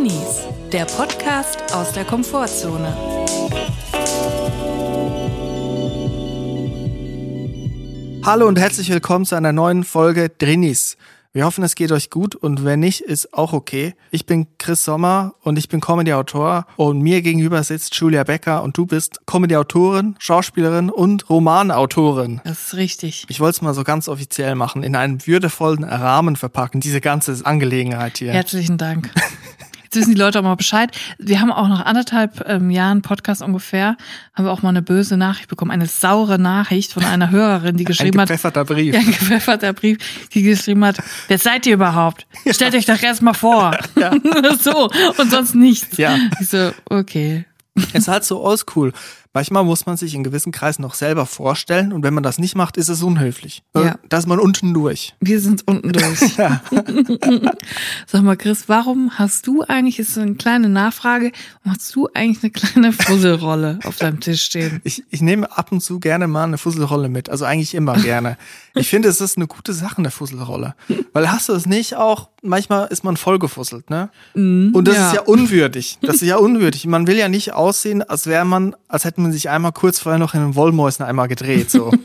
Drinis, der Podcast aus der Komfortzone. Hallo und herzlich willkommen zu einer neuen Folge Drinis. Wir hoffen, es geht euch gut und wenn nicht, ist auch okay. Ich bin Chris Sommer und ich bin Comedy-Autor und mir gegenüber sitzt Julia Becker und du bist Comedy-Autorin, Schauspielerin und Romanautorin. Das ist richtig. Ich wollte es mal so ganz offiziell machen, in einen würdevollen Rahmen verpacken, diese ganze Angelegenheit hier. Herzlichen Dank. Jetzt wissen die Leute auch mal Bescheid. Wir haben auch nach anderthalb ähm, Jahren Podcast ungefähr, haben wir auch mal eine böse Nachricht bekommen, eine saure Nachricht von einer Hörerin, die geschrieben ein gepfefferter Brief. Ja, ein gepfefferter Brief, die geschrieben hat, wer seid ihr überhaupt? Ja. Stellt euch doch erst mal vor. Ja. so, und sonst nichts. Ja. Ich so, okay. Es ist halt so oldschool. Manchmal muss man sich in gewissen Kreisen noch selber vorstellen und wenn man das nicht macht, ist es unhöflich. Ja. Da ist man unten durch. Wir sind unten durch. Ja. Sag mal, Chris, warum hast du eigentlich, ist so eine kleine Nachfrage, hast du eigentlich eine kleine Fusselrolle auf deinem Tisch stehen? Ich, ich nehme ab und zu gerne mal eine Fusselrolle mit, also eigentlich immer gerne. Ich finde, es ist eine gute Sache, eine Fusselrolle. Weil hast du es nicht auch, manchmal ist man vollgefusselt, ne? Mm, und das ja. ist ja unwürdig. Das ist ja unwürdig. Man will ja nicht aussehen, als wäre man, als hätte man sich einmal kurz vorher noch in den Wollmäusen einmal gedreht, so.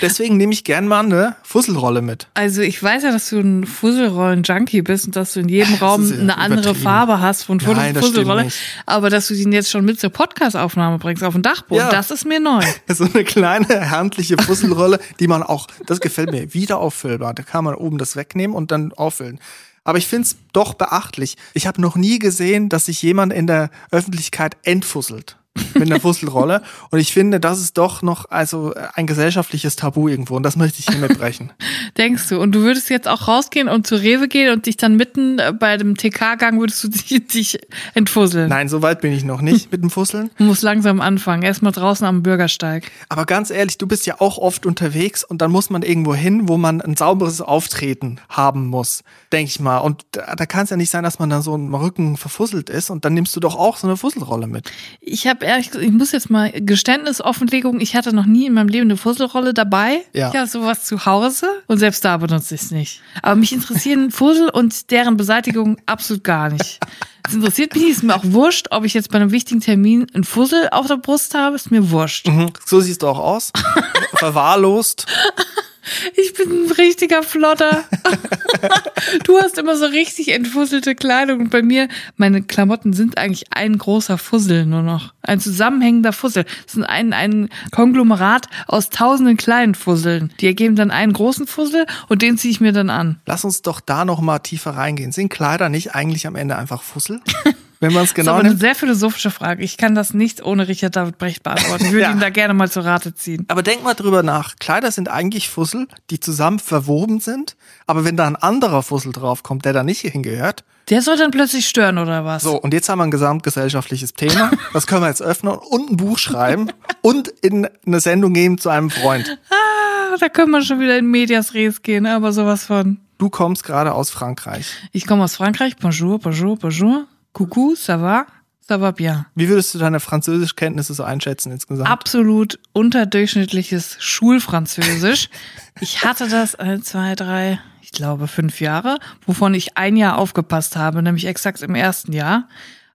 Deswegen nehme ich gern mal eine Fusselrolle mit. Also ich weiß ja, dass du ein Fusselrollen-Junkie bist und dass du in jedem Raum ja eine andere Farbe hast von Nein, Fusselrolle. Aber dass du den jetzt schon mit zur Podcast-Aufnahme bringst auf den Dachboden, Ja. das ist mir neu. So eine kleine handliche Fusselrolle, die man auch, das gefällt mir, wieder auffüllbar. Da kann man oben das wegnehmen und dann auffüllen. Aber ich finde es doch beachtlich. Ich habe noch nie gesehen, dass sich jemand in der Öffentlichkeit entfusselt mit einer Fusselrolle. Und ich finde, das ist doch noch also ein gesellschaftliches Tabu irgendwo. Und das möchte ich hier mitbrechen. Denkst du? Und du würdest jetzt auch rausgehen und zu Rewe gehen und dich dann mitten äh, bei dem TK-Gang würdest du dich, dich entfusseln? Nein, so weit bin ich noch nicht mit dem Fusseln. Du musst langsam anfangen. Erstmal draußen am Bürgersteig. Aber ganz ehrlich, du bist ja auch oft unterwegs und dann muss man irgendwo hin, wo man ein sauberes Auftreten haben muss, denke ich mal. Und da, da kann es ja nicht sein, dass man dann so im Rücken verfusselt ist und dann nimmst du doch auch so eine Fusselrolle mit. Ich habe ehrlich gesagt, ich muss jetzt mal Geständnisoffenlegung, ich hatte noch nie in meinem Leben eine Fusselrolle dabei. Ja. Ich habe sowas zu Hause und selbst da benutze ich es nicht. Aber mich interessieren Fussel und deren Beseitigung absolut gar nicht. Es interessiert mich, ist mir auch wurscht, ob ich jetzt bei einem wichtigen Termin einen Fussel auf der Brust habe, ist mir wurscht. Mhm. So siehst du auch aus. Verwahrlost. Ich bin ein richtiger Flotter. du hast immer so richtig entfusselte Kleidung und bei mir, meine Klamotten sind eigentlich ein großer Fussel nur noch. Ein zusammenhängender Fussel. Es sind ein, ein Konglomerat aus tausenden kleinen Fusseln. Die ergeben dann einen großen Fussel und den ziehe ich mir dann an. Lass uns doch da noch mal tiefer reingehen. Sind Kleider nicht eigentlich am Ende einfach Fussel? Wenn man es Das ist genau aber eine sehr philosophische Frage. Ich kann das nicht ohne Richard David Brecht beantworten. Ich würde Ja. ihn da gerne mal zur Rate ziehen. Aber denk mal drüber nach. Kleider sind eigentlich Fussel, die zusammen verwoben sind. Aber wenn da ein anderer Fussel draufkommt, der da nicht hingehört, Der soll dann plötzlich stören oder was? So, und jetzt haben wir ein gesamtgesellschaftliches Thema. Das können wir jetzt öffnen und ein Buch schreiben und in eine Sendung geben zu einem Freund. Ah, da können wir schon wieder in Medias Res gehen, aber sowas von. Du kommst gerade aus Frankreich. Ich komme aus Frankreich. Bonjour, bonjour, bonjour. Coucou, ça va? Ça va bien. Wie würdest du deine Französischkenntnisse so einschätzen insgesamt? Absolut unterdurchschnittliches Schulfranzösisch. Ich hatte das ein, zwei, drei, ich glaube fünf Jahre, wovon ich ein Jahr aufgepasst habe, nämlich exakt im ersten Jahr.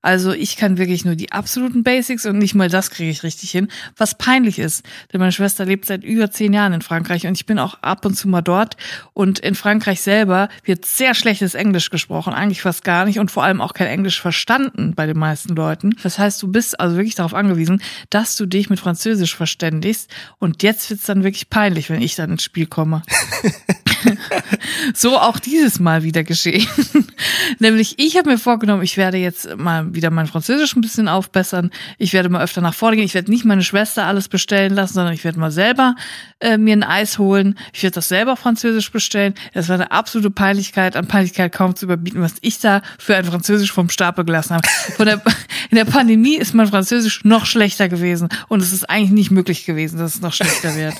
Also ich kann wirklich nur die absoluten Basics und nicht mal das kriege ich richtig hin, was peinlich ist. Denn meine Schwester lebt seit über zehn Jahren in Frankreich und ich bin auch ab und zu mal dort. Und in Frankreich selber wird sehr schlechtes Englisch gesprochen, eigentlich fast gar nicht und vor allem auch kein Englisch verstanden bei den meisten Leuten. Das heißt, du bist also wirklich darauf angewiesen, dass du dich mit Französisch verständigst. Und jetzt wird's dann wirklich peinlich, wenn ich dann ins Spiel komme. so auch dieses Mal wieder geschehen. Nämlich, ich habe mir vorgenommen, ich werde jetzt mal wieder mein Französisch ein bisschen aufbessern. Ich werde mal öfter nach vorne gehen. Ich werde nicht meine Schwester alles bestellen lassen, sondern ich werde mal selber äh, mir ein Eis holen. Ich werde das selber Französisch bestellen. Das war eine absolute Peinlichkeit, an Peinlichkeit kaum zu überbieten, was ich da für ein Französisch vom Stapel gelassen habe. Von der, in der Pandemie ist mein Französisch noch schlechter gewesen und es ist eigentlich nicht möglich gewesen, dass es noch schlechter wird.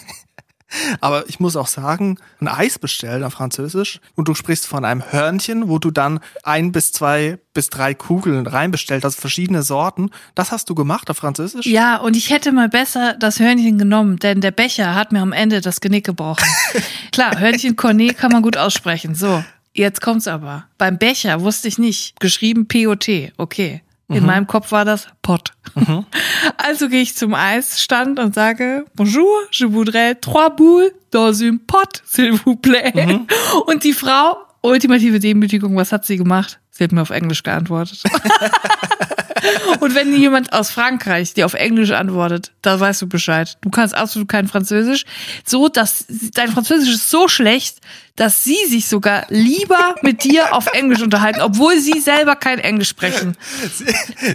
Aber ich muss auch sagen, ein Eis bestellen auf Französisch und du sprichst von einem Hörnchen, wo du dann ein bis zwei bis drei Kugeln reinbestellt hast, verschiedene Sorten. Das hast du gemacht auf Französisch? Ja, und ich hätte mal besser das Hörnchen genommen, denn der Becher hat mir am Ende das Genick gebrochen. Klar, Hörnchen Cornet kann man gut aussprechen. So. Jetzt kommt's aber. Beim Becher wusste ich nicht. Geschrieben POT. Okay. In Mhm. meinem Kopf war das Pot. Also gehe ich zum Eisstand und sage, Bonjour, je voudrais trois boules dans une pot, s'il vous plaît. Mhm. Und die Frau, ultimative Demütigung, was hat sie gemacht? Hat mir auf Englisch geantwortet. Und wenn jemand aus Frankreich dir auf Englisch antwortet, da weißt du Bescheid. Du kannst absolut kein Französisch. So, dass dein Französisch ist so schlecht, dass sie sich sogar lieber mit dir auf Englisch unterhalten, obwohl sie selber kein Englisch sprechen. Sie,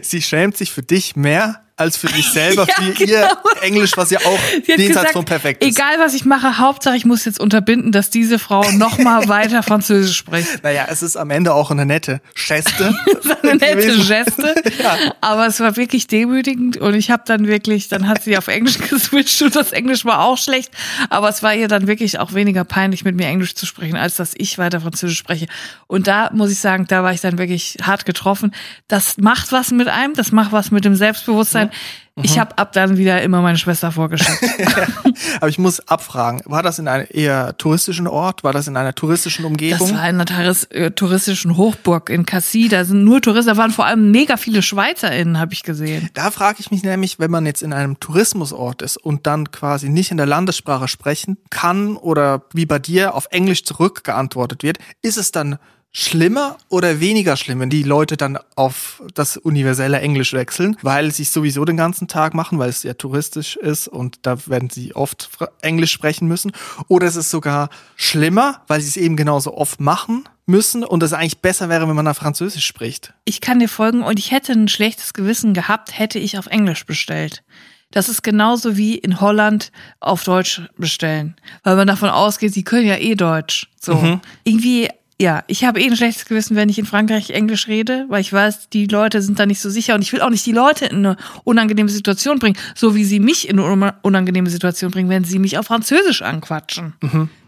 sie schämt sich für dich mehr als für dich selber, Ja, für ihr genau. Englisch, was ja auch jenseits von perfekt ist. egal was ich mache, Hauptsache ich muss jetzt unterbinden, dass diese Frau noch mal weiter Französisch spricht. Naja, es ist am Ende auch eine nette Geste. Eine nette. Geste, Ja. aber es war wirklich demütigend und ich habe dann wirklich, dann hat sie auf Englisch geswitcht und das Englisch war auch schlecht, aber es war ihr dann wirklich auch weniger peinlich, mit mir Englisch zu sprechen, als dass ich weiter Französisch spreche. Und da muss ich sagen, da war ich dann wirklich hart getroffen. Das macht was mit einem, das macht was mit dem Selbstbewusstsein. Mhm. Ich habe ab dann wieder immer meine Schwester vorgeschickt. Aber ich muss abfragen, war das in einem eher touristischen Ort? War das in einer touristischen Umgebung? Das war in einer Taris äh, touristischen Hochburg in Cassis. Da sind nur Touristen, da waren vor allem mega viele SchweizerInnen, habe ich gesehen. Da frage ich mich nämlich, wenn man jetzt in einem Tourismusort ist und dann quasi nicht in der Landessprache sprechen kann oder wie bei dir auf Englisch zurückgeantwortet wird, ist es dann schlimmer oder weniger schlimm, wenn die Leute dann auf das universelle Englisch wechseln, weil sie es sowieso den ganzen Tag machen, weil es ja touristisch ist und da werden sie oft Englisch sprechen müssen? Oder ist es sogar schlimmer, weil sie es eben genauso oft machen müssen und es eigentlich besser wäre, wenn man da Französisch spricht? Ich kann dir folgen und ich hätte ein schlechtes Gewissen gehabt, hätte ich auf Englisch bestellt. Das ist genauso wie in Holland auf Deutsch bestellen, weil man davon ausgeht, sie können ja eh Deutsch. So irgendwie. Ja, ich habe eh ein schlechtes Gewissen, wenn ich in Frankreich Englisch rede, weil ich weiß, die Leute sind da nicht so sicher und ich will auch nicht die Leute in eine unangenehme Situation bringen, so wie sie mich in eine unangenehme Situation bringen, wenn sie mich auf Französisch anquatschen.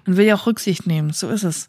Man will ja auch Rücksicht nehmen, so ist es.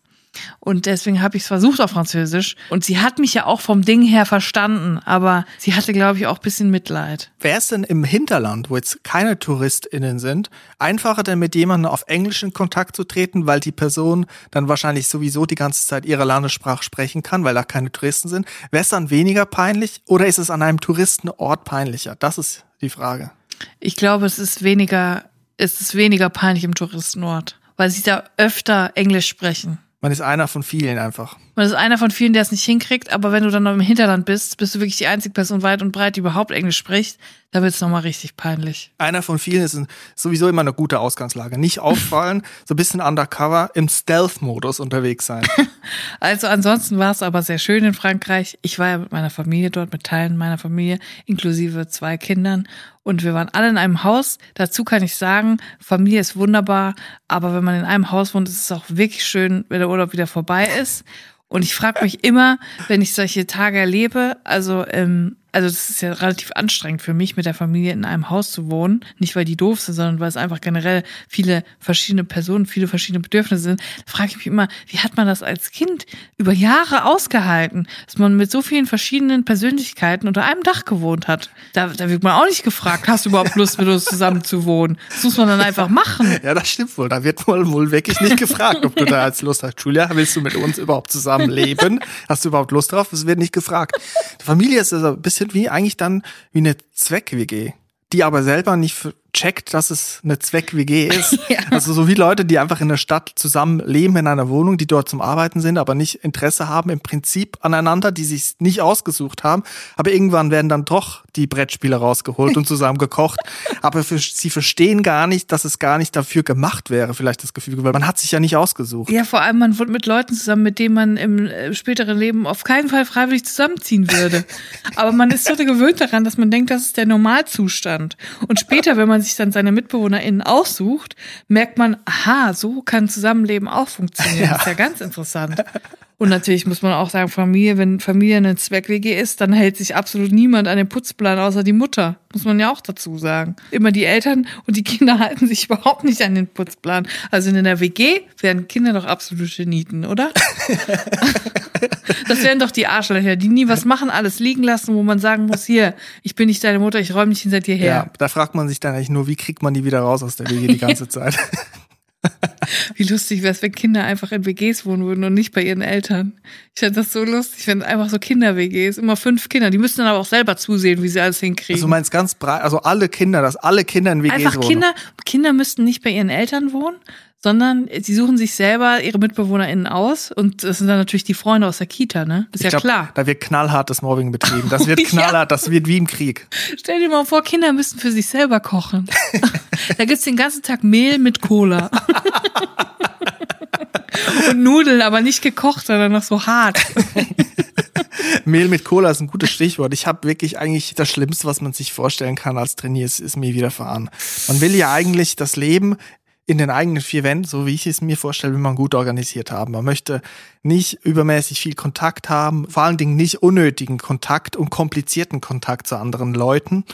Und deswegen habe ich es versucht auf Französisch. Und sie hat mich ja auch vom Ding her verstanden, aber sie hatte, glaube ich, auch ein bisschen Mitleid. Wäre es denn im Hinterland, wo jetzt keine TouristInnen sind, einfacher denn mit jemandem auf Englisch in Kontakt zu treten, weil die Person dann wahrscheinlich sowieso die ganze Zeit ihre Landessprache sprechen kann, weil da keine Touristen sind? Wäre es dann weniger peinlich oder ist es an einem Touristenort peinlicher? Das ist die Frage. Ich glaube, es ist weniger, es ist weniger peinlich im Touristenort, weil sie da öfter Englisch sprechen. Man ist einer von vielen einfach. Man ist einer von vielen, der es nicht hinkriegt, aber wenn du dann noch im Hinterland bist, bist du wirklich die einzige Person weit und breit, die überhaupt Englisch spricht, da wird es nochmal richtig peinlich. Einer von vielen ist sowieso immer eine gute Ausgangslage. Nicht auffallen, so ein bisschen undercover im Stealth-Modus unterwegs sein. Also ansonsten war es aber sehr schön in Frankreich. Ich war ja mit meiner Familie dort, mit Teilen meiner Familie, inklusive zwei Kindern. Und wir waren alle in einem Haus. Dazu kann ich sagen, Familie ist wunderbar, aber wenn man in einem Haus wohnt, ist es auch wirklich schön, wenn der Urlaub wieder vorbei ist. Und ich frage mich immer, wenn ich solche Tage erlebe, also ähm, also das ist ja relativ anstrengend für mich, mit der Familie in einem Haus zu wohnen. Nicht, weil die doof sind, sondern weil es einfach generell viele verschiedene Personen, viele verschiedene Bedürfnisse sind. Da frage ich mich immer, wie hat man das als Kind über Jahre ausgehalten, dass man mit so vielen verschiedenen Persönlichkeiten unter einem Dach gewohnt hat? Da, da wird man auch nicht gefragt, hast du überhaupt Lust, mit uns zusammen zu wohnen? Das muss man dann einfach machen. Ja, das stimmt wohl. Da wird wohl, wohl wirklich nicht gefragt, ob du da als Lust hast. Julia, willst du mit uns überhaupt zusammenleben? Hast du überhaupt Lust drauf? Es wird nicht gefragt. Die Familie ist also ein bisschen wie eigentlich dann wie eine Zweck-WG, die aber selber nicht f- checkt, dass es eine Zweck-WG ist. Ja. Also so wie Leute, die einfach in der Stadt zusammen leben in einer Wohnung, die dort zum Arbeiten sind, aber nicht Interesse haben im Prinzip aneinander, die sich nicht ausgesucht haben. Aber irgendwann werden dann doch die Brettspiele rausgeholt und zusammen gekocht. Aber für, sie verstehen gar nicht, dass es gar nicht dafür gemacht wäre, vielleicht das Gefühl, weil man hat sich ja nicht ausgesucht. Ja, vor allem, man wohnt mit Leuten zusammen, mit denen man im äh, späteren Leben auf keinen Fall freiwillig zusammenziehen würde. Aber man ist so gewöhnt daran, dass man denkt, das ist der Normalzustand. Und später, wenn man sich dann seine MitbewohnerInnen aussucht, merkt man, aha, so kann Zusammenleben auch funktionieren. Das ist ja ganz interessant. Und natürlich muss man auch sagen, Familie, wenn Familie eine Zweck-WG ist, dann hält sich absolut niemand an den Putzplan außer die Mutter. Muss man ja auch dazu sagen. Immer die Eltern und die Kinder halten sich überhaupt nicht an den Putzplan. Also in einer WG wären Kinder doch absolute Nieten, oder? das wären doch die Arschlöcher, die nie was machen, alles liegen lassen, wo man sagen muss, hier, ich bin nicht deine Mutter, ich räume dich hinter dir her. Ja, da fragt man sich dann eigentlich nur, wie kriegt man die wieder raus aus der WG die ganze Zeit? Wie lustig wäre es, wenn Kinder einfach in WGs wohnen würden und nicht bei ihren Eltern. Ich fände das so lustig, wenn einfach so Kinder-WGs, immer fünf Kinder, die müssten dann aber auch selber zusehen, wie sie alles hinkriegen. Also du meinst ganz breit, also alle Kinder, dass alle Kinder in WGs einfach wohnen. Kinder, Kinder müssten nicht bei ihren Eltern wohnen, sondern sie suchen sich selber ihre MitbewohnerInnen aus und das sind dann natürlich die Freunde aus der Kita, ne? Ist Ich ja glaub, klar. Da wird knallhartes Mobbing betrieben. Das wird knallhart, das wird wie im Krieg. Stell dir mal vor, Kinder müssten für sich selber kochen. da gibt's den ganzen Tag Mehl mit Cola. Und Nudeln, aber nicht gekocht, sondern noch so hart. Mehl mit Cola ist ein gutes Stichwort. Ich habe wirklich eigentlich das Schlimmste, was man sich vorstellen kann als Trainier, ist, ist mir widerfahren. Man will ja eigentlich das Leben in den eigenen vier Wänden, so wie ich es mir vorstelle, will man gut organisiert haben. Man möchte nicht übermäßig viel Kontakt haben, vor allen Dingen nicht unnötigen Kontakt und komplizierten Kontakt zu anderen Leuten.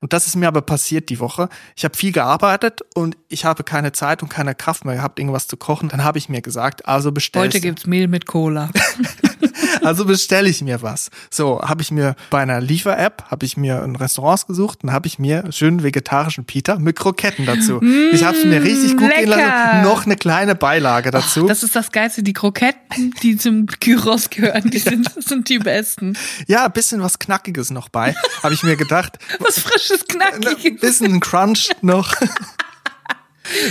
Und das ist mir aber passiert die Woche. Ich habe viel gearbeitet und ich habe keine Zeit und keine Kraft mehr gehabt, irgendwas zu kochen. Dann habe ich mir gesagt, also bestellst Heute gibt's Mehl mit Cola. also bestelle ich mir was. So, habe ich mir bei einer Liefer-App, habe ich mir ein Restaurant gesucht und habe ich mir schönen vegetarischen Pita mit Kroketten dazu. ich habe es mir richtig gut gehen lecker. lassen. Noch eine kleine Beilage dazu. Das ist das Geilste. Die Kroketten, die zum Gyros gehören, die sind, das sind die besten. ja, ein bisschen was Knackiges noch bei. habe ich mir gedacht. Was frisches, Ein knackiges. bisschen Crunch noch.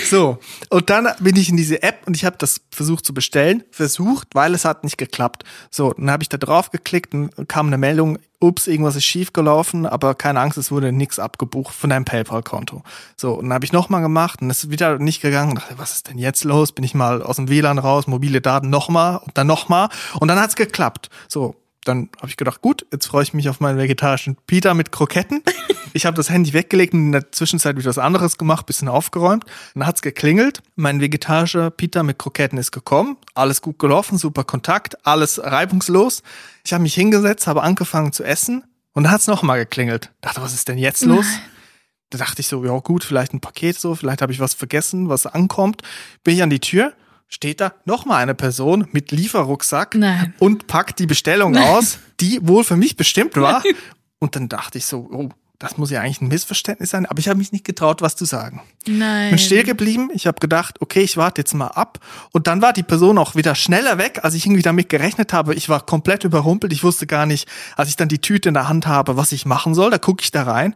So, und dann bin ich in diese App und ich habe das versucht zu bestellen. Versucht, weil es hat nicht geklappt. So, dann habe ich da drauf geklickt und kam eine Meldung, ups, irgendwas ist schief gelaufen, aber keine Angst, es wurde nichts abgebucht von deinem PayPal-Konto. So, und dann habe ich nochmal gemacht und es ist wieder nicht gegangen. Und dachte, was ist denn jetzt los? Bin ich mal aus dem WLAN raus, mobile Daten nochmal und dann nochmal und dann hat's geklappt. So, dann habe ich gedacht, gut, jetzt freue ich mich auf meinen vegetarischen Pita mit Kroketten. Ich habe das Handy weggelegt und in der Zwischenzeit wieder was anderes gemacht, bisschen aufgeräumt. Dann hat's geklingelt. Mein vegetarischer Pita mit Kroketten ist gekommen. Alles gut gelaufen, super Kontakt, alles reibungslos. Ich habe mich hingesetzt, habe angefangen zu essen und dann hat's noch mal geklingelt. Dachte, was ist denn jetzt los? Da dachte ich so, ja gut, vielleicht ein Paket so, vielleicht habe ich was vergessen, was ankommt. Bin ich an die Tür, steht da noch mal eine Person mit Lieferrucksack Nein. und packt die Bestellung aus, die wohl für mich bestimmt war. Und dann dachte ich so, oh, das muss ja eigentlich ein Missverständnis sein, aber ich habe mich nicht getraut, was zu sagen. Nein. Bin still geblieben. Ich habe gedacht, okay, ich warte jetzt mal ab. Und dann war die Person auch wieder schneller weg, als ich irgendwie damit gerechnet habe. Ich war komplett überrumpelt. Ich wusste gar nicht, als ich dann die Tüte in der Hand habe, was ich machen soll. Da gucke ich da rein.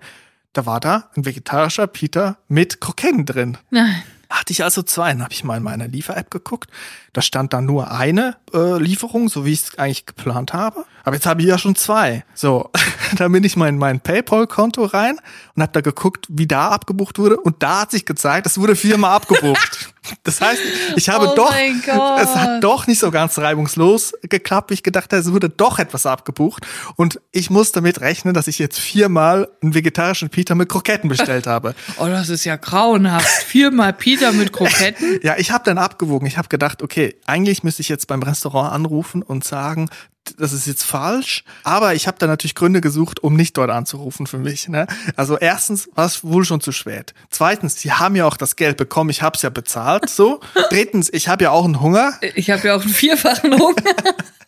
Da war da ein vegetarischer Peter mit Kroketten drin. Nein. Hatte ich also zwei. Dann habe ich mal in meiner Liefer-App geguckt. Da stand dann nur eine äh, Lieferung, so wie ich es eigentlich geplant habe. Aber jetzt habe ich ja schon zwei. So, dann bin ich mal in mein PayPal-Konto rein und habe da geguckt, wie da abgebucht wurde. Und da hat sich gezeigt, es wurde viermal abgebucht. Das heißt, ich habe Oh doch, es hat doch nicht so ganz reibungslos geklappt, wie ich gedacht habe, es wurde doch etwas abgebucht. Und ich muss damit rechnen, dass ich jetzt viermal einen vegetarischen Peter mit Kroketten bestellt habe. Oh, das ist ja grauenhaft. Viermal Peter mit Kroketten. Ja, ich habe dann abgewogen. Ich habe gedacht, okay, eigentlich müsste ich jetzt beim Restaurant anrufen und sagen, das ist jetzt falsch. Aber ich habe dann natürlich Gründe gesucht, um nicht dort anzurufen für mich. Ne? Also erstens war es wohl schon zu spät. Zweitens, sie haben ja auch das Geld bekommen. Ich habe es ja bezahlt. So. Drittens, ich habe ja auch einen Hunger. Ich habe ja auch einen vierfachen Hunger.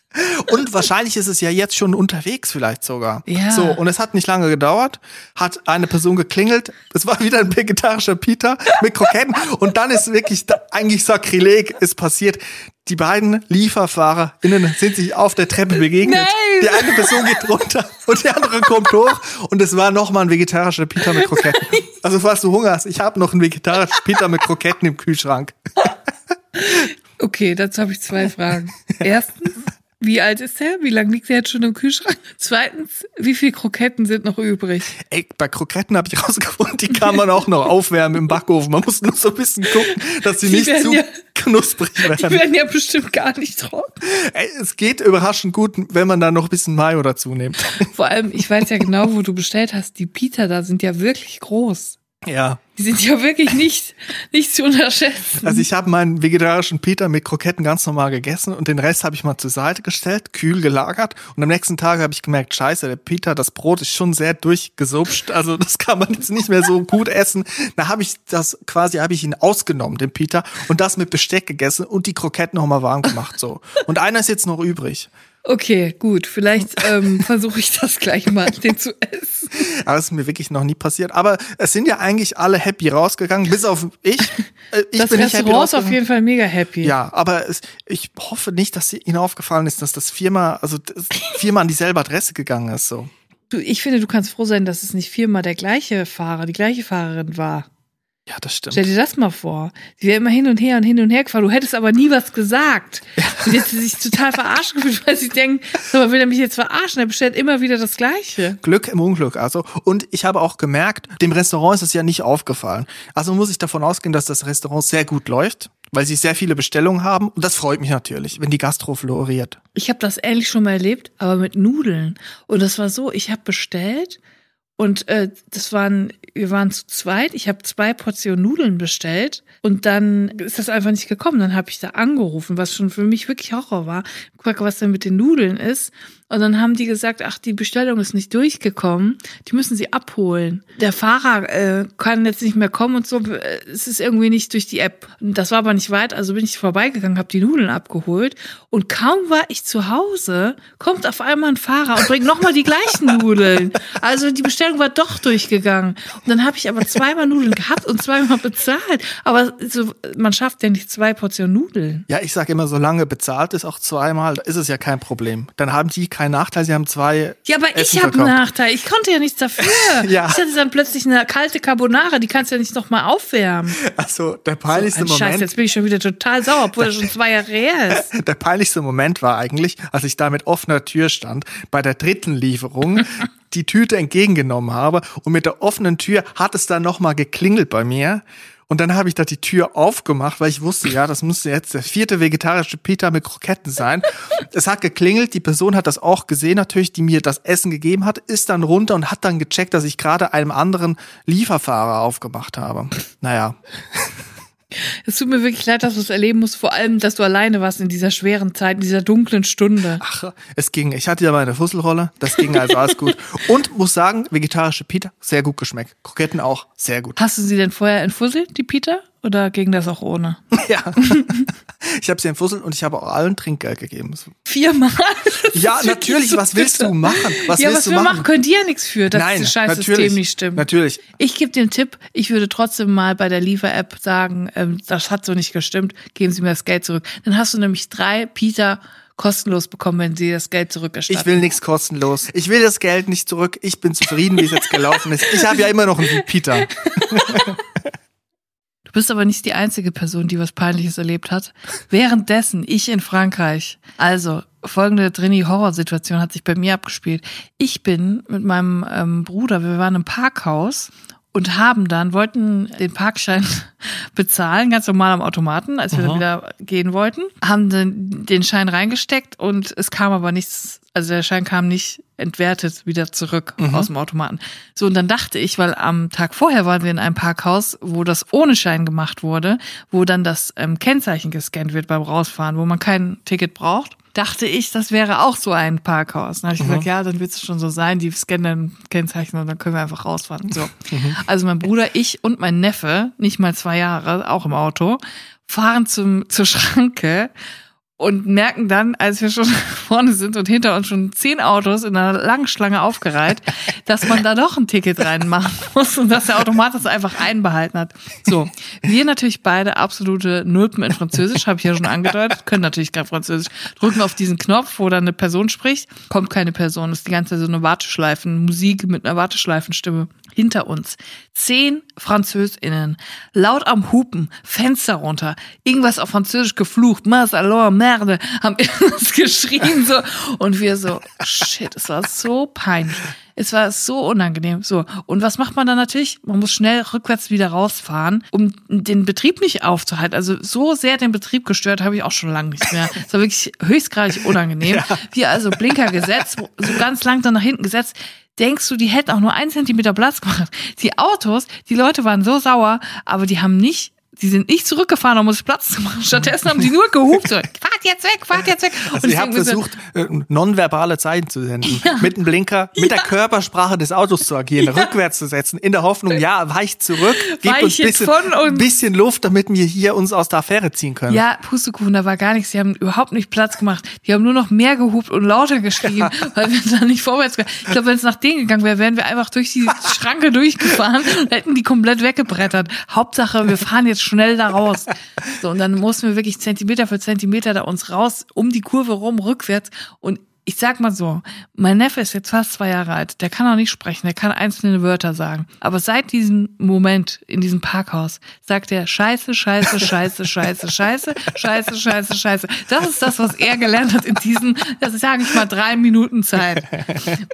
Und wahrscheinlich ist es ja jetzt schon unterwegs vielleicht sogar. Ja. So, und es hat nicht lange gedauert, hat eine Person geklingelt, es war wieder ein vegetarischer Peter mit Kroketten und dann ist wirklich eigentlich Sakrileg ist passiert. Die beiden LieferfahrerInnen sind sich auf der Treppe begegnet. Nein. Die eine Person geht runter und die andere kommt hoch und es war nochmal ein vegetarischer Peter mit Kroketten. Also falls du Hunger hast, ich habe noch einen vegetarischen Peter mit Kroketten im Kühlschrank. Okay, dazu habe ich zwei Fragen. Erstens, wie alt ist der? Wie lange liegt der jetzt schon im Kühlschrank? Zweitens, wie viele Kroketten sind noch übrig? Ey, bei Kroketten habe ich rausgefunden, die kann man auch noch aufwärmen im Backofen. Man muss nur so ein bisschen gucken, dass sie Die nicht werden zu ja- knusprig Die werden. werden ja bestimmt gar nicht trocken. Ey, es geht überraschend gut, wenn man da noch ein bisschen Mayo dazu nimmt. Vor allem, ich weiß ja genau, wo du bestellt hast. Die Peter da sind ja wirklich groß. Ja. Die sind ja wirklich nicht, nicht zu unterschätzen. Also ich habe meinen vegetarischen Peter mit Kroketten ganz normal gegessen und den Rest habe ich mal zur Seite gestellt, kühl gelagert und am nächsten Tag habe ich gemerkt, scheiße, der Peter, das Brot ist schon sehr durchgesupscht, also das kann man jetzt nicht mehr so gut essen. Da habe ich das quasi, habe ich ihn ausgenommen, den Peter, und das mit Besteck gegessen und die Kroketten nochmal warm gemacht so. Und einer ist jetzt noch übrig. Okay, gut. Vielleicht ähm, versuche ich das gleich mal, den zu essen. Aber es ist mir wirklich noch nie passiert. Aber es sind ja eigentlich alle happy rausgegangen, bis auf ich. Äh, ich das bin nicht happy Restaurant ist auf jeden Fall mega happy. Ja, aber es, ich hoffe nicht, dass Ihnen aufgefallen ist, dass das viermal, also das viermal an dieselbe Adresse gegangen ist. So. Du, ich finde, du kannst froh sein, dass es nicht viermal der gleiche Fahrer, die gleiche Fahrerin war. Ja, das stimmt. Stell dir das mal vor. Sie wäre immer hin und her und hin und her gefahren. Du hättest aber nie was gesagt. Und jetzt sich total verarscht gefühlt, weil sie denkt, so, will er mich jetzt verarschen? Er bestellt immer wieder das Gleiche. Glück im Unglück, also. Und ich habe auch gemerkt, dem Restaurant ist es ja nicht aufgefallen. Also muss ich davon ausgehen, dass das Restaurant sehr gut läuft, weil sie sehr viele Bestellungen haben. Und das freut mich natürlich, wenn die Gastro floriert. Ich habe das ähnlich schon mal erlebt, aber mit Nudeln. Und das war so, ich habe bestellt und äh, das waren, wir waren zu zweit. Ich habe zwei Portionen Nudeln bestellt und dann ist das einfach nicht gekommen. Dann habe ich da angerufen, was schon für mich wirklich Horror war. Guck, was denn mit den Nudeln ist. Und dann haben die gesagt, ach, die Bestellung ist nicht durchgekommen. Die müssen sie abholen. Der Fahrer äh, kann jetzt nicht mehr kommen und so. Äh, Es ist irgendwie nicht durch die App. Das war aber nicht weit. Also bin ich vorbeigegangen, habe die Nudeln abgeholt. Und kaum war ich zu Hause, kommt auf einmal ein Fahrer und bringt nochmal die gleichen Nudeln. Also die Bestellung war doch durchgegangen. Und dann habe ich aber zweimal Nudeln gehabt und zweimal bezahlt. Aber so, man schafft ja nicht zwei Portionen Nudeln. Ja, ich sage immer, solange bezahlt ist, auch zweimal, ist es ja kein Problem. Dann haben die keinen Nachteil, sie haben zwei. Ja, aber Essen ich habe einen. Nachteil. Ich konnte ja nichts dafür. Ja. Ich hatte dann plötzlich eine kalte Carbonara, die kannst du ja nicht nochmal aufwärmen. Also der peinlichste Ein Scheiß, Moment. jetzt bin ich schon wieder total sauer, obwohl das schon zwei Jahre her ist. Der peinlichste Moment war eigentlich, als ich da mit offener Tür stand, bei der dritten Lieferung, die Tüte entgegengenommen habe und mit der offenen Tür hat es dann nochmal geklingelt bei mir. Und dann habe ich da die Tür aufgemacht, weil ich wusste, ja, das müsste jetzt der vierte vegetarische Pita mit Kroketten sein. Es hat geklingelt, die Person hat das auch gesehen, natürlich, die mir das Essen gegeben hat, ist dann runter und hat dann gecheckt, dass ich gerade einem anderen Lieferfahrer aufgemacht habe. Naja, Es tut mir wirklich leid, dass du es erleben musst, vor allem, dass du alleine warst in dieser schweren Zeit, in dieser dunklen Stunde. Ach, es ging. Ich hatte ja meine Fusselrolle. Das ging also alles gut. Und muss sagen, vegetarische Pita, sehr gut geschmeckt. Kroketten auch, sehr gut. Hast du sie denn vorher entfusselt, die Peter? Oder ging das auch ohne? Ja. Ich habe sie entfusselt und ich habe auch allen Trinkgeld gegeben. Viermal? Ja, natürlich. Was willst bitter. du machen? Was ja, willst was du wir machen? machen, können die ja nichts für, dass Nein, das Scheißsystem nicht stimmt. Natürlich. Ich gebe dir einen Tipp, ich würde trotzdem mal bei der Liefer-App sagen, ähm, das hat so nicht gestimmt, geben Sie mir das Geld zurück. Dann hast du nämlich drei Peter kostenlos bekommen, wenn sie das Geld zurückerstatten. Ich will nichts kostenlos. Ich will das Geld nicht zurück. Ich bin zufrieden, wie es jetzt gelaufen ist. Ich habe ja immer noch einen Pita. Du bist aber nicht die einzige Person, die was Peinliches erlebt hat. Währenddessen, ich in Frankreich. Also, folgende Drini-Horrorsituation hat sich bei mir abgespielt. Ich bin mit meinem ähm, Bruder, wir waren im Parkhaus und haben dann, wollten den Parkschein bezahlen, ganz normal am Automaten, als wir dann wieder gehen wollten, haben dann den Schein reingesteckt und es kam aber nichts, also der Schein kam nicht entwertet wieder zurück aus dem Automaten. So, und dann dachte ich, weil am Tag vorher waren wir in einem Parkhaus, wo das ohne Schein gemacht wurde, wo dann das ähm, Kennzeichen gescannt wird beim Rausfahren, wo man kein Ticket braucht. Dachte ich, das wäre auch so ein Parkhaus. Dann habe ich gesagt, ja, dann wird es schon so sein, die scannen dann Kennzeichen und dann können wir einfach rausfahren. So. Also mein Bruder, ich und mein Neffe, nicht mal zwei Jahre, auch im Auto, fahren zum, zur Schranke und merken dann, als wir schon vorne sind und hinter uns schon zehn Autos in einer langen Schlange aufgereiht, dass man da doch ein Ticket reinmachen muss und dass der Automat das einfach einbehalten hat. So, wir natürlich beide absolute Nulpen in Französisch, habe ich ja schon angedeutet, können natürlich kein Französisch, drücken auf diesen Knopf, wo dann eine Person spricht, kommt keine Person, ist die ganze Zeit so eine Warteschleifen, Musik mit einer Warteschleifenstimme hinter uns. Zehn FranzösInnen, laut am Hupen, Fenster runter, irgendwas auf Französisch geflucht, mas alors, merde, haben irgendwas geschrien so und wir so, shit, es war so peinlich. Es war so unangenehm. So. Und was macht man dann natürlich? Man muss schnell rückwärts wieder rausfahren, um den Betrieb nicht aufzuhalten. Also so sehr den Betrieb gestört habe ich auch schon lange nicht mehr. Es war wirklich höchstgradig unangenehm. Wir also Blinker gesetzt, so ganz lang dann nach hinten gesetzt. Denkst du, die hätten auch nur einen Zentimeter Platz gemacht? Die Autos, die Leute waren so sauer, aber die haben nicht, die sind nicht zurückgefahren, um uns Platz zu machen. Stattdessen haben die nur gehupt. So, quack, jetzt weg, fahrt jetzt weg. Also ich habe versucht, äh, nonverbale Zeichen zu senden. Ja. Mit dem Blinker, mit ja. der Körpersprache des Autos zu agieren, ja. rückwärts zu setzen, in der Hoffnung, ja, weicht zurück, gebt uns ein bisschen, bisschen, Luft, damit wir hier uns aus der Affäre ziehen können. Ja, Pustekuchen, da war gar nichts. Sie haben überhaupt nicht Platz gemacht. Die haben nur noch mehr gehupt und lauter geschrien, weil wir da nicht vorwärts gehen. Ich glaube, wenn es nach denen gegangen wäre, wären wir einfach durch die Schranke durchgefahren und hätten die komplett weggebrettert. Hauptsache, wir fahren jetzt schnell da raus. So, und dann mussten wir wirklich Zentimeter für Zentimeter da uns raus, um die Kurve rum, rückwärts. Und ich sag mal so, mein Neffe ist jetzt fast zwei Jahre alt. Der kann auch nicht sprechen, der kann einzelne Wörter sagen. Aber seit diesem Moment in diesem Parkhaus sagt er Scheiße, Scheiße, Scheiße, Scheiße, Scheiße, Scheiße, Scheiße, Scheiße. Das ist das, was er gelernt hat in diesen, das ist sage ich mal, drei Minuten Zeit.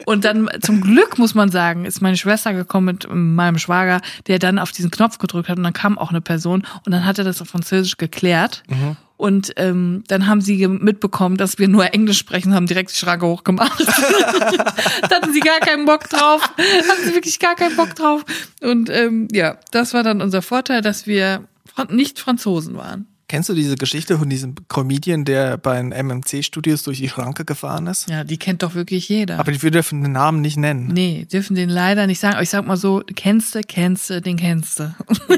Und dann zum Glück muss man sagen, ist meine Schwester gekommen mit meinem Schwager, der dann auf diesen Knopf gedrückt hat und dann kam auch eine Person und dann hat er das auf Französisch geklärt. Mhm. Und ähm, dann haben sie mitbekommen, dass wir nur Englisch sprechen, haben direkt die Schranke hochgemacht. da hatten sie gar keinen Bock drauf. Hatten sie wirklich gar keinen Bock drauf. Und ähm, ja, das war dann unser Vorteil, dass wir nicht Franzosen waren. Kennst du diese Geschichte von diesem Comedian, der bei den MMC-Studios durch die Schranke gefahren ist? Ja, die kennt doch wirklich jeder. Aber wir dürfen den Namen nicht nennen. Nee, dürfen den leider nicht sagen. Aber ich sag mal so, kennst du, kennst du, den kennst du.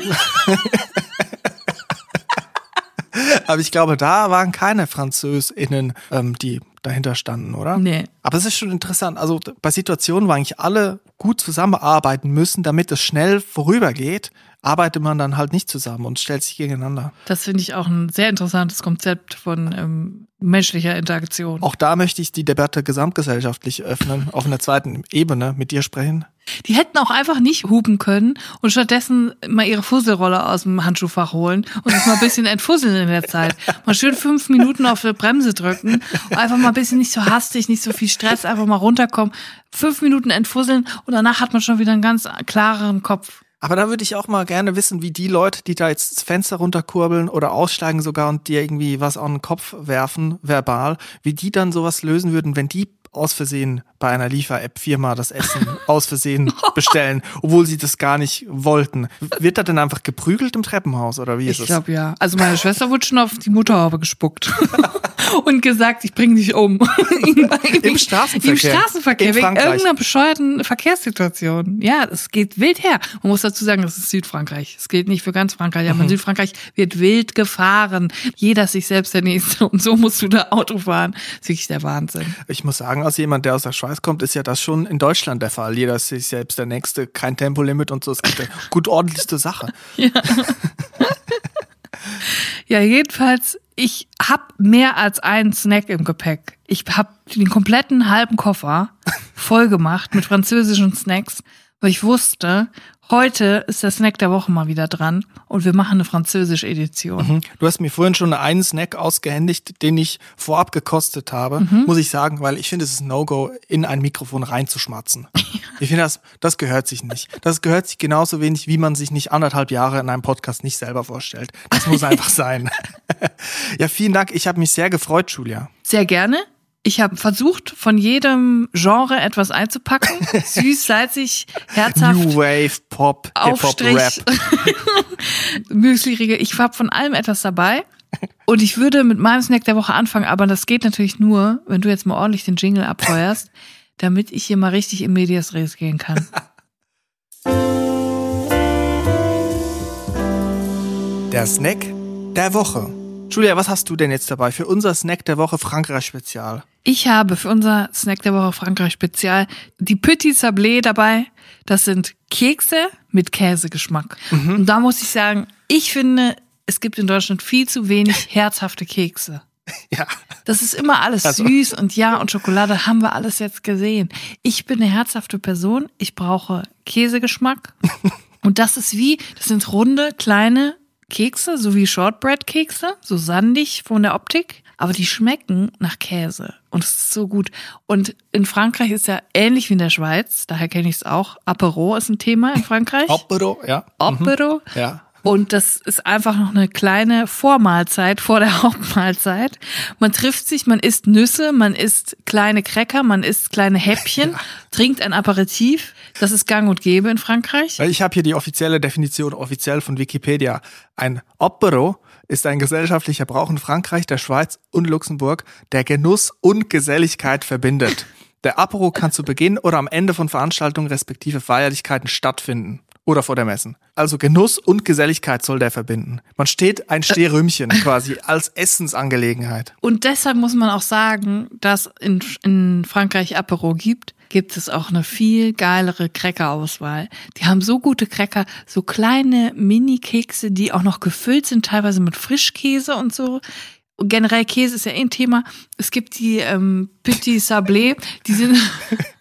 Aber ich glaube, da waren keine FranzösInnen, ähm, die dahinter standen, oder? Nee. Aber es ist schon interessant. Also bei Situationen, wo eigentlich alle gut zusammenarbeiten müssen, damit es schnell vorübergeht, arbeitet man dann halt nicht zusammen und stellt sich gegeneinander. Das finde ich auch ein sehr interessantes Konzept von ähm, menschlicher Interaktion. Auch da möchte ich die Debatte gesamtgesellschaftlich öffnen, auf einer zweiten Ebene mit dir sprechen. Die hätten auch einfach nicht hupen können und stattdessen mal ihre Fusselrolle aus dem Handschuhfach holen und sich mal ein bisschen entfusseln in der Zeit. Mal schön fünf Minuten auf die Bremse drücken und einfach mal ein bisschen nicht so hastig, nicht so viel Stress, einfach mal runterkommen, fünf Minuten entfusseln und danach hat man schon wieder einen ganz klareren Kopf. Aber da würde ich auch mal gerne wissen, wie die Leute, die da jetzt das Fenster runterkurbeln oder aussteigen sogar und dir irgendwie was an den Kopf werfen, verbal, wie die dann sowas lösen würden, wenn die aus Versehen bei einer Liefer-App-Firma das Essen aus Versehen bestellen, obwohl sie das gar nicht wollten. Wird da denn einfach geprügelt im Treppenhaus oder wie ist ich es? Ich glaube ja. Also meine Schwester wurde schon auf die Mutterhaube gespuckt und gesagt, ich bringe dich um. Im Straßenverkehr. Im Straßenverkehr, wegen irgendeiner bescheuerten Verkehrssituation. Ja, es geht wild her. Man muss dazu sagen, das ist Südfrankreich. Es gilt nicht für ganz Frankreich, aber mhm. in Südfrankreich wird wild gefahren. Jeder sich selbst der Nächste und so musst du da Auto fahren. Das ist wirklich der Wahnsinn. Ich muss sagen, als jemand, der aus der Schweiz kommt, ist ja das schon in Deutschland der Fall. Jeder ist sich selbst der Nächste, kein Tempolimit und so. Es gibt eine gut ordentlichste Sache. Ja. ja, jedenfalls, ich hab mehr als einen Snack im Gepäck. Ich hab den kompletten halben Koffer voll gemacht mit französischen Snacks, weil ich wusste, Heute ist der Snack der Woche mal wieder dran und wir machen eine französische Edition. Mhm. Du hast mir vorhin schon einen Snack ausgehändigt, den ich vorab gekostet habe, mhm. muss ich sagen, weil ich finde, es ist No-Go, in ein Mikrofon reinzuschmatzen. ich finde, das, das gehört sich nicht. Das gehört sich genauso wenig, wie man sich nicht anderthalb Jahre in einem Podcast nicht selber vorstellt. Das muss einfach sein. ja, vielen Dank. Ich habe mich sehr gefreut, Julia. Sehr gerne. Ich habe versucht, von jedem Genre etwas einzupacken. Süß, salzig, herzhaft. New Wave, Pop, Hip-Hop, Rap. Müsli-Riegel. Ich habe von allem etwas dabei. Und ich würde mit meinem Snack der Woche anfangen, aber das geht natürlich nur, wenn du jetzt mal ordentlich den Jingle abfeuerst, damit ich hier mal richtig in Medias Res gehen kann. Der Snack der Woche. Julia, was hast du denn jetzt dabei für unser Snack der Woche Frankreich Spezial? Ich habe für unser Snack der Woche Frankreich Spezial die Petit Sablé dabei. Das sind Kekse mit Käsegeschmack. Mhm. Und da muss ich sagen, ich finde, es gibt in Deutschland viel zu wenig herzhafte Kekse. Ja. Das ist immer alles also. süß und ja, und Schokolade haben wir alles jetzt gesehen. Ich bin eine herzhafte Person. Ich brauche Käsegeschmack. und das ist wie, das sind runde, kleine Kekse, so wie Shortbread-Kekse, so sandig von der Optik, aber die schmecken nach Käse und es ist so gut. Und in Frankreich ist ja ähnlich wie in der Schweiz, daher kenne ich es auch. Apero ist ein Thema in Frankreich. Apero, ja. Apero. Mhm. Ja. Und das ist einfach noch eine kleine Vormahlzeit vor der Hauptmahlzeit. Man trifft sich, man isst Nüsse, man isst kleine Cracker, man isst kleine Häppchen, ja. trinkt ein Aperitif. Das ist gang und gäbe in Frankreich. Ich habe hier die offizielle Definition, offiziell von Wikipedia. Ein Opero ist ein gesellschaftlicher Brauch in Frankreich, der Schweiz und Luxemburg, der Genuss und Geselligkeit verbindet. Der Apero kann zu Beginn oder am Ende von Veranstaltungen respektive Feierlichkeiten stattfinden. Oder vor der Messen. Also Genuss und Geselligkeit soll der verbinden. Man steht ein Stehrümchen quasi als Essensangelegenheit. Und deshalb muss man auch sagen, dass in, in Frankreich Apero gibt, gibt es auch eine viel geilere Cracker-Auswahl. Die haben so gute Cracker, so kleine Mini-Kekse, die auch noch gefüllt sind, teilweise mit Frischkäse und so. Generell Käse ist ja eh ein Thema. Es gibt die ähm, Petit Sablé, die sind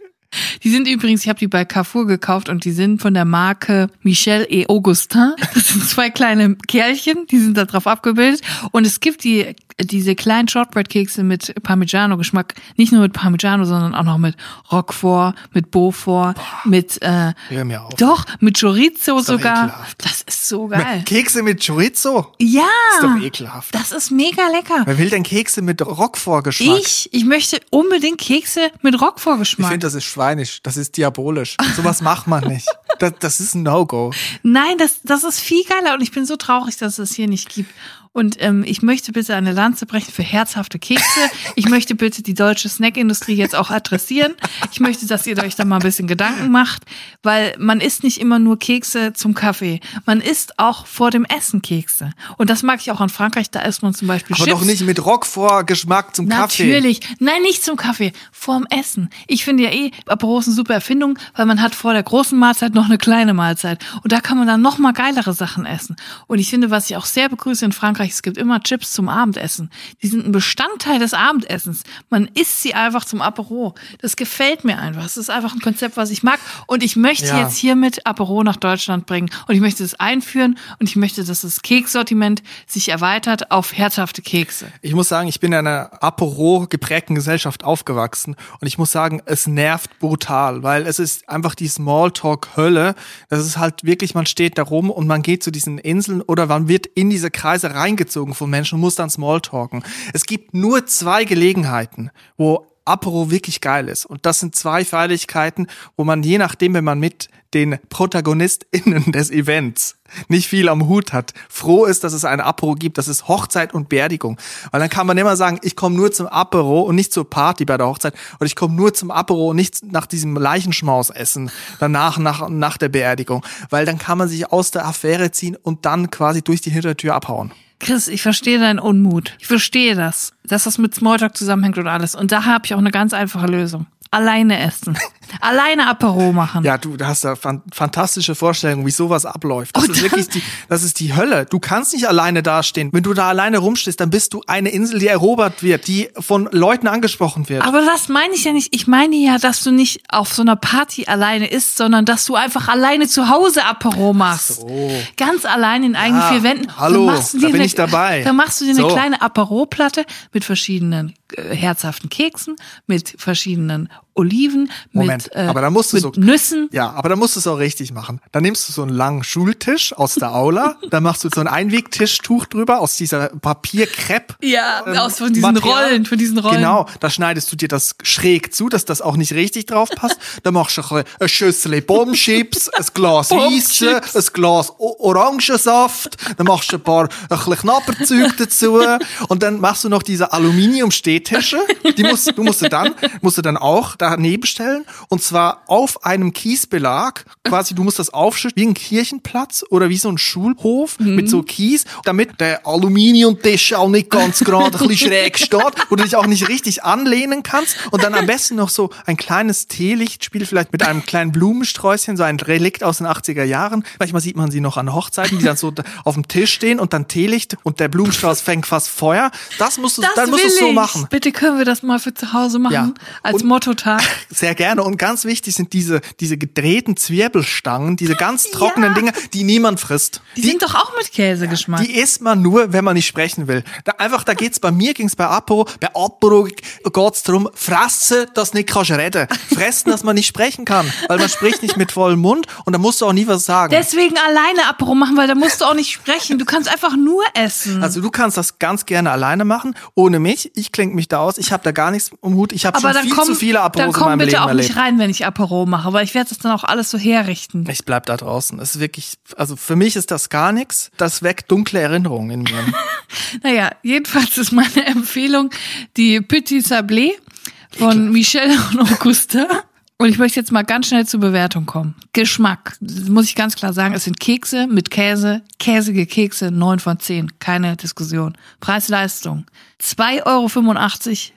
Die sind übrigens, ich habe die bei Carrefour gekauft und die sind von der Marke Michel et Augustin. Das sind zwei kleine Kerlchen, die sind da drauf abgebildet. Und es gibt die diese kleinen Shortbread-Kekse mit Parmigiano-Geschmack, nicht nur mit Parmigiano, sondern auch noch mit Roquefort, mit Beaufort, mit äh, Hör mir auf. doch mit Chorizo Ist sogar. ekelhaft. Das ist so geil. Kekse mit Chorizo? Ja, Ist doch ekelhaft. das ist mega lecker. Wer will denn Kekse mit Roquefort-Geschmack? Ich, ich möchte unbedingt Kekse mit Ich Roquefort-Geschmack. finde, das ist schweinisch. Das ist diabolisch. Sowas macht man nicht. Das, das ist ein No-Go. Nein, das, das ist viel geiler und ich bin so traurig, dass es hier nicht gibt. Und ähm, ich möchte bitte eine Lanze brechen für herzhafte Kekse. Ich möchte bitte die deutsche Snackindustrie jetzt auch adressieren. Ich möchte, dass ihr euch da mal ein bisschen Gedanken macht, weil man isst nicht immer nur Kekse zum Kaffee. Man isst auch vor dem Essen Kekse. Und das mag ich auch in Frankreich. Da isst man zum Beispiel Aber Chips. doch nicht mit Roquefort-Geschmack zum Kaffee. Natürlich. Nein, nicht zum Kaffee. Vorm Essen. Ich finde ja eh, Apero ist eine super Erfindung, weil man hat vor der großen Mahlzeit noch eine kleine Mahlzeit. Und da kann man dann noch mal geilere Sachen essen. Und ich finde, was ich auch sehr begrüße in Frankreich, es gibt immer Chips zum Abendessen. Die sind ein Bestandteil des Abendessens. Man isst sie einfach zum Apero. Das gefällt mir einfach. Es ist einfach ein Konzept, was ich mag. Und ich möchte Ja. jetzt hiermit Apero nach Deutschland bringen. Und ich möchte es einführen. Und ich möchte, dass das Kekssortiment sich erweitert auf herzhafte Kekse. Ich muss sagen, ich bin in einer Apero geprägten Gesellschaft aufgewachsen und ich muss sagen, es nervt brutal, weil es ist einfach die Smalltalk-Hölle. Das ist halt wirklich, man steht da rum und man geht zu diesen Inseln oder man wird in diese Kreise reingezogen von Menschen und muss dann Smalltalken. Es gibt nur zwei Gelegenheiten, wo Apero wirklich geil ist. Und das sind zwei Feierlichkeiten, wo man je nachdem, wenn man mit den ProtagonistInnen des Events nicht viel am Hut hat, froh ist, dass es ein Apero gibt, das ist Hochzeit und Beerdigung. Weil dann kann man immer sagen, ich komme nur zum Apero und nicht zur Party bei der Hochzeit oder ich komme nur zum Apero und nicht nach diesem Leichenschmaus essen, danach nach, nach der Beerdigung. Weil dann kann man sich aus der Affäre ziehen und dann quasi durch die Hintertür abhauen. Chris, ich verstehe deinen Unmut. Ich verstehe das, dass das mit Smalltalk zusammenhängt und alles. Und da habe ich auch eine ganz einfache Lösung. Alleine essen. Alleine Apero machen. Ja, du, hast da fan fantastische Vorstellungen, wie sowas abläuft. Das Und ist wirklich die, das ist die Hölle. Du kannst nicht alleine dastehen. Wenn du da alleine rumstehst, dann bist du eine Insel, die erobert wird, die von Leuten angesprochen wird. Aber das meine ich ja nicht. Ich meine ja, dass du nicht auf so einer Party alleine isst, sondern dass du einfach alleine zu Hause Apero machst. so. Ganz allein in eigenen Ja, vier Wänden. hallo, da bin eine, ich dabei. Dann machst du dir eine So. kleine Apero-Platte mit verschiedenen herzhaften Keksen, mit verschiedenen Oliven, Moment, mit, äh, aber da musst mit so Nüssen. Ja, aber da musst du es auch richtig machen. Dann nimmst du so einen langen Schultisch aus der Aula, dann machst du so ein Einwegtischtuch drüber aus dieser Papierkrepp. Ja, ähm, aus von diesen Material. Rollen, von diesen Rollen. Genau, da schneidest du dir das schräg zu, dass das auch nicht richtig drauf passt. Dann machst du ein eine Schüssel Bombschips, ein Glas Weisse, ein Glas Orangensaft, dann machst du ein paar ein bisschen Knabberzeug dazu und dann machst du noch diese Aluminium-Stehtische. Die musst, du musst du dann, musst du dann auch daneben stellen und zwar auf einem Kiesbelag. Quasi, du musst das aufschütten wie ein Kirchenplatz oder wie so ein Schulhof mit so Kies, damit der Aluminiumtisch auch nicht ganz gerade ein bisschen schräg steht, wo du dich auch nicht richtig anlehnen kannst und dann am besten noch so ein kleines Teelichtspiel, vielleicht mit einem kleinen Blumensträußchen, so ein Relikt aus den 80er Jahren. Manchmal sieht man sie noch an Hochzeiten, die dann so auf dem Tisch stehen und dann Teelicht und der Blumenstrauß fängt fast Feuer. Das musst du, Das dann musst du so machen. Bitte können wir das mal für zu Hause machen Ja. als Und- Sehr gerne. Und ganz wichtig sind diese, diese gedrehten Zwirbelstangen, diese ganz trockenen Dinge, die niemand frisst. Die, sind doch auch mit Käsegeschmack. Die isst man nur, wenn man nicht sprechen will. Da einfach, da geht's bei mir ging's bei Apero. Bei Apero geht's darum, fressen, dass nicht kannst reden. Fressen, dass man nicht sprechen kann. Weil man spricht nicht mit vollem Mund und da musst du auch nie was sagen. Deswegen alleine Apero machen, weil da musst du auch nicht sprechen. Du kannst einfach nur essen. also du kannst das ganz gerne alleine machen, ohne mich. Ich klinge mich da aus. Ich habe da gar nichts im Hut. Ich habe schon viel zu viele dann komm bitte Leben auch erlebt. nicht rein, wenn ich Apero mache, weil ich werde das dann auch alles so herrichten. Ich bleib da draußen. Es ist wirklich, also für mich ist das gar nichts. Das weckt dunkle Erinnerungen in mir. Naja, jedenfalls ist meine Empfehlung die Petit Sablé von Michel und Augusta. Und ich möchte jetzt mal ganz schnell zur Bewertung kommen. Geschmack, das muss ich ganz klar sagen, es sind Kekse mit Käse, käsige Kekse, 9 von 10, keine Diskussion. Preis-Leistung, 2,85 Euro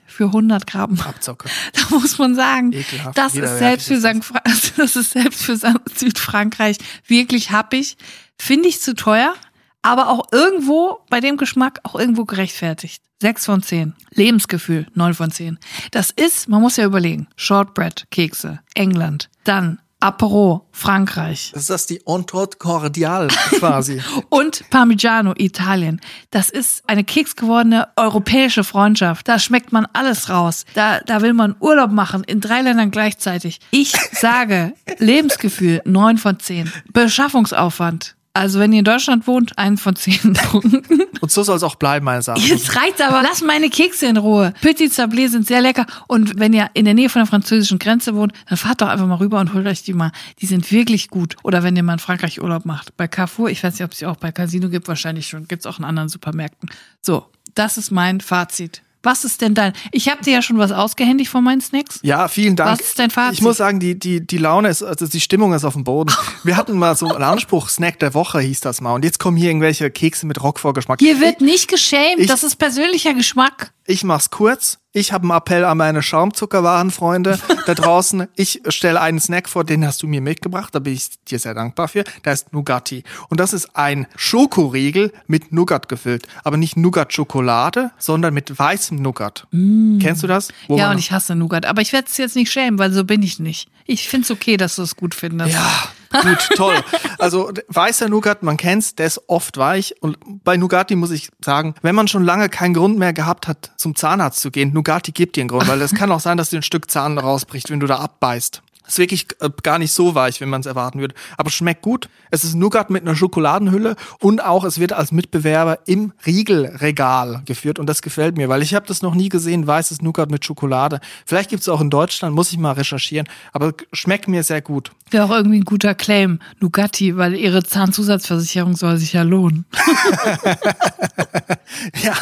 für 100 Gramm. Abzocke. Da muss man sagen, Ekelhaft, das ist selbst für das. St. Fra- das ist selbst für Südfrankreich wirklich happig. Finde ich zu teuer, aber auch irgendwo bei dem Geschmack auch irgendwo gerechtfertigt. 6 von 10. Lebensgefühl 9 von 10. Das ist, man muss ja überlegen, Shortbread Kekse, England, dann Apero, Frankreich Das ist das die Entorte Cordial quasi. und Parmigiano, Italien. Das ist eine keksgewordene europäische Freundschaft. Da schmeckt man alles raus. Da, da will man Urlaub machen in drei Ländern gleichzeitig. Ich sage Lebensgefühl 9 von 10. Beschaffungsaufwand. Also wenn ihr in Deutschland wohnt, ein von zehn Punkten. Und so soll es auch bleiben, meine Sachen. Jetzt reicht's aber. Lass meine Kekse in Ruhe. Petit Sablé sind sehr lecker. Und wenn ihr in der Nähe von der französischen Grenze wohnt, dann fahrt doch einfach mal rüber und holt euch die mal. Die sind wirklich gut. Oder wenn ihr mal in Frankreich Urlaub macht. Bei Carrefour, ich weiß nicht, ob es sie auch bei Casino gibt, wahrscheinlich schon. Gibt's auch in anderen Supermärkten. So, das ist mein Fazit. Was ist denn dein? Ich habe dir ja schon was ausgehändigt von meinen Snacks. Ja, vielen Dank. Was ist dein Fazit? Ich muss sagen, die, die, die Laune ist, also die Stimmung ist auf dem Boden. Wir hatten mal so einen Anspruch, Snack der Woche hieß das mal. Und jetzt kommen hier irgendwelche Kekse mit Roquefort-Geschmack. Hier wird nicht geschämt. ich- das ist persönlicher Geschmack. Ich mach's kurz. Ich habe einen Appell an meine Schaumzuckerwarenfreunde da draußen. Ich stelle einen Snack vor, den hast du mir mitgebracht. Da bin ich dir sehr dankbar für. Da ist Nugatti. Und das ist ein Schokoriegel mit Nougat gefüllt. Aber nicht Nougat-Schokolade, sondern mit weißem Nougat. Kennst du das? Wo Mm. ja, und ich hasse Nougat. Aber ich werde es jetzt nicht schämen, weil so bin ich nicht. Ich find's okay, dass du es gut findest. Ja, gut, toll. Also weißer Nougat, man kennt's, der ist oft weich. Und bei Nugatti muss ich sagen, wenn man schon lange keinen Grund mehr gehabt hat, zum Zahnarzt zu gehen, Nugatti gibt dir einen Grund, weil es kann auch sein, dass dir ein Stück Zahn rausbricht, wenn du da abbeißt. Ist wirklich äh, gar nicht so weich, wenn man es erwarten würde. Aber schmeckt gut. Es ist Nougat mit einer Schokoladenhülle und auch es wird als Mitbewerber im Riegelregal geführt und das gefällt mir, weil ich habe das noch nie gesehen, weißes Nougat mit Schokolade. Vielleicht gibt's auch in Deutschland, muss ich mal recherchieren, aber schmeckt mir sehr gut. Wäre auch irgendwie ein guter Claim. Nugatti, weil ihre Zahnzusatzversicherung soll sich ja lohnen. Ja.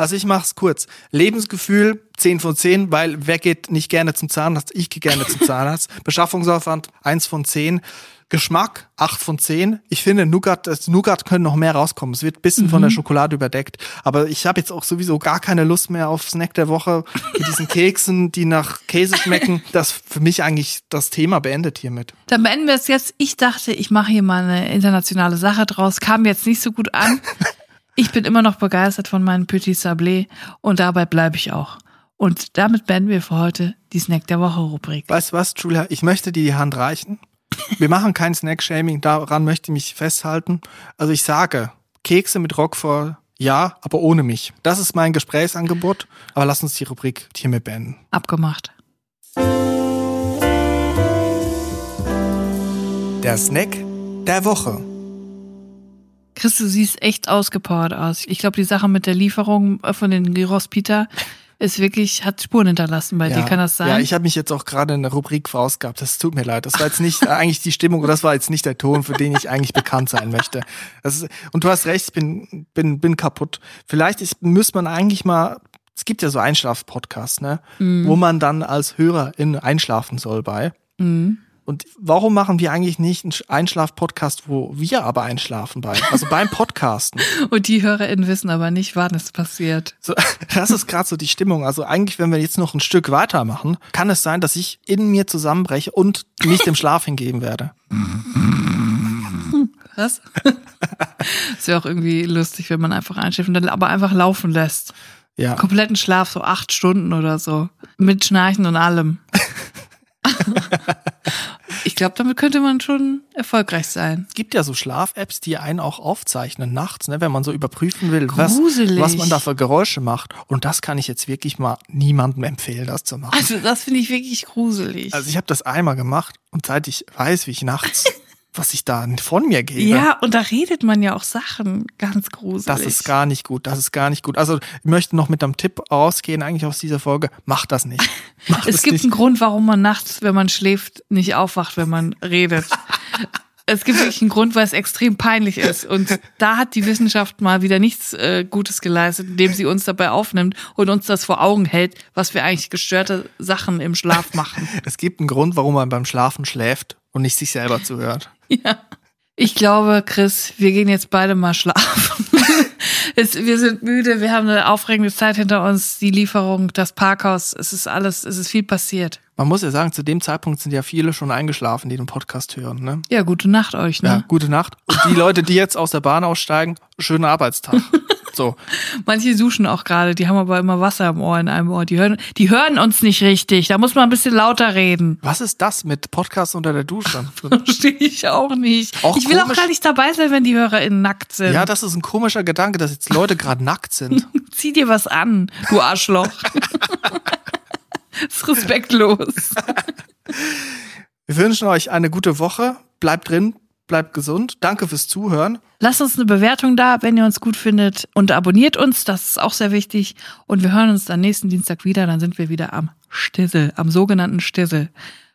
Also ich mach's kurz. Lebensgefühl 10 von 10, weil wer geht nicht gerne zum Zahnarzt? Ich gehe gerne zum Zahnarzt. Beschaffungsaufwand 1 von 10. Geschmack 8 von 10. Ich finde Nougat, das Nougat können noch mehr rauskommen. Es wird ein bisschen von der Schokolade überdeckt. Aber ich habe jetzt auch sowieso gar keine Lust mehr auf Snack der Woche mit diesen Keksen, die nach Käse schmecken. Das für mich eigentlich das Thema beendet hiermit. Dann beenden wir es jetzt. Ich dachte, ich mache hier mal eine internationale Sache draus. Kam jetzt nicht so gut an. Ich bin immer noch begeistert von meinem Petit Sablé und dabei bleibe ich auch. Und damit beenden wir für heute die Snack der Woche Rubrik. Weißt du was, Julia? Ich möchte dir die Hand reichen. Wir machen kein Snack-Shaming, daran möchte ich mich festhalten. Also ich sage, Kekse mit Roquefort, ja, aber ohne mich. Das ist mein Gesprächsangebot, aber lass uns die Rubrik hiermit beenden. Abgemacht. Der Snack der Woche. Chris, du siehst echt ausgepowert aus. Ich glaube, die Sache mit der Lieferung äh, von den Gyros Pita ist wirklich, hat Spuren hinterlassen bei dir. Kann das sein? Ja, ich habe mich jetzt auch gerade in der Rubrik verausgabt. Das tut mir leid. Das war jetzt nicht eigentlich die Stimmung, das war jetzt nicht der Ton, für den ich eigentlich bekannt sein möchte. Ist, und du hast recht, ich bin, bin, bin kaputt. Vielleicht ist, muss man eigentlich mal, es gibt ja so Einschlaf-Podcasts, ne, Mhm. wo man dann als Hörerin einschlafen soll bei. Mhm. Und warum machen wir eigentlich nicht einen Einschlaf-Podcast, wo wir aber einschlafen bei? Also beim Podcasten. Und die HörerInnen wissen aber nicht, wann es passiert. So, das ist gerade so die Stimmung. Also eigentlich, wenn wir jetzt noch ein Stück weitermachen, kann es sein, dass ich in mir zusammenbreche und mich dem Schlaf hingeben werde. Was? ist ja auch irgendwie lustig, wenn man einfach einschläft und dann aber einfach laufen lässt. Ja. Kompletten Schlaf, so acht Stunden oder so. Mit Schnarchen und allem. Ich glaube, damit könnte man schon erfolgreich sein. Es gibt ja so Schlaf-Apps, die einen auch aufzeichnen nachts, ne, wenn man so überprüfen will, was, was man da für Geräusche macht. Und das kann ich jetzt wirklich mal niemandem empfehlen, das zu machen. Also, das finde ich wirklich gruselig. Also ich habe das einmal gemacht und seit ich weiß, wie ich nachts was ich da von mir gebe. Ja, und da redet man ja auch Sachen ganz gruselig. Das ist gar nicht gut. Das ist gar nicht gut. Also ich möchte noch mit einem Tipp rausgehen, eigentlich aus dieser Folge. Mach das nicht. Mach es gibt nicht. einen Grund, warum man nachts, wenn man schläft, nicht aufwacht, wenn man redet. es gibt wirklich einen Grund, weil es extrem peinlich ist. Und da hat die Wissenschaft mal wieder nichts äh, Gutes geleistet, indem sie uns dabei aufnimmt und uns das vor Augen hält, was wir eigentlich gestörte Sachen im Schlaf machen. Es gibt einen Grund, warum man beim Schlafen schläft und nicht sich selber zuhört. Ja. Ich glaube, Chris, wir gehen jetzt beide mal schlafen. es, wir sind müde, wir haben eine aufregende Zeit hinter uns, die Lieferung, das Parkhaus, es ist alles, es ist viel passiert. Man muss ja sagen, zu dem Zeitpunkt sind ja viele schon eingeschlafen, die den Podcast hören. Ne? Ja, gute Nacht euch, ne? Ja, gute Nacht. Und die Leute, die jetzt aus der Bahn aussteigen, schönen Arbeitstag. So. Manche duschen auch gerade, die haben aber immer Wasser im Ohr in einem Ohr. Die hören, die hören uns nicht richtig. Da muss man ein bisschen lauter reden. Was ist das mit Podcast unter der Dusche? Verstehe ich auch nicht. Auch ich will komisch. auch gar nicht dabei sein, wenn die HörerInnen nackt sind. Ja, das ist ein komischer Gedanke, dass jetzt Leute gerade nackt sind. Zieh dir was an, du Arschloch. ist respektlos. Wir wünschen euch eine gute Woche. Bleibt drin, bleibt gesund. Danke fürs Zuhören. Lasst uns eine Bewertung da, wenn ihr uns gut findet. Und abonniert uns, das ist auch sehr wichtig. Und wir hören uns dann nächsten Dienstag wieder. Dann sind wir wieder am Stissel, am sogenannten Stissel.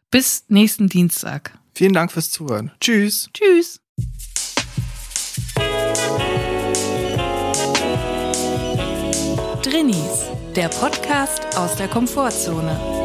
Bis nächsten Dienstag. Vielen Dank fürs Zuhören. Tschüss. Tschüss. Drinnies, der Podcast aus der Komfortzone.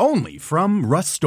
Only from Rust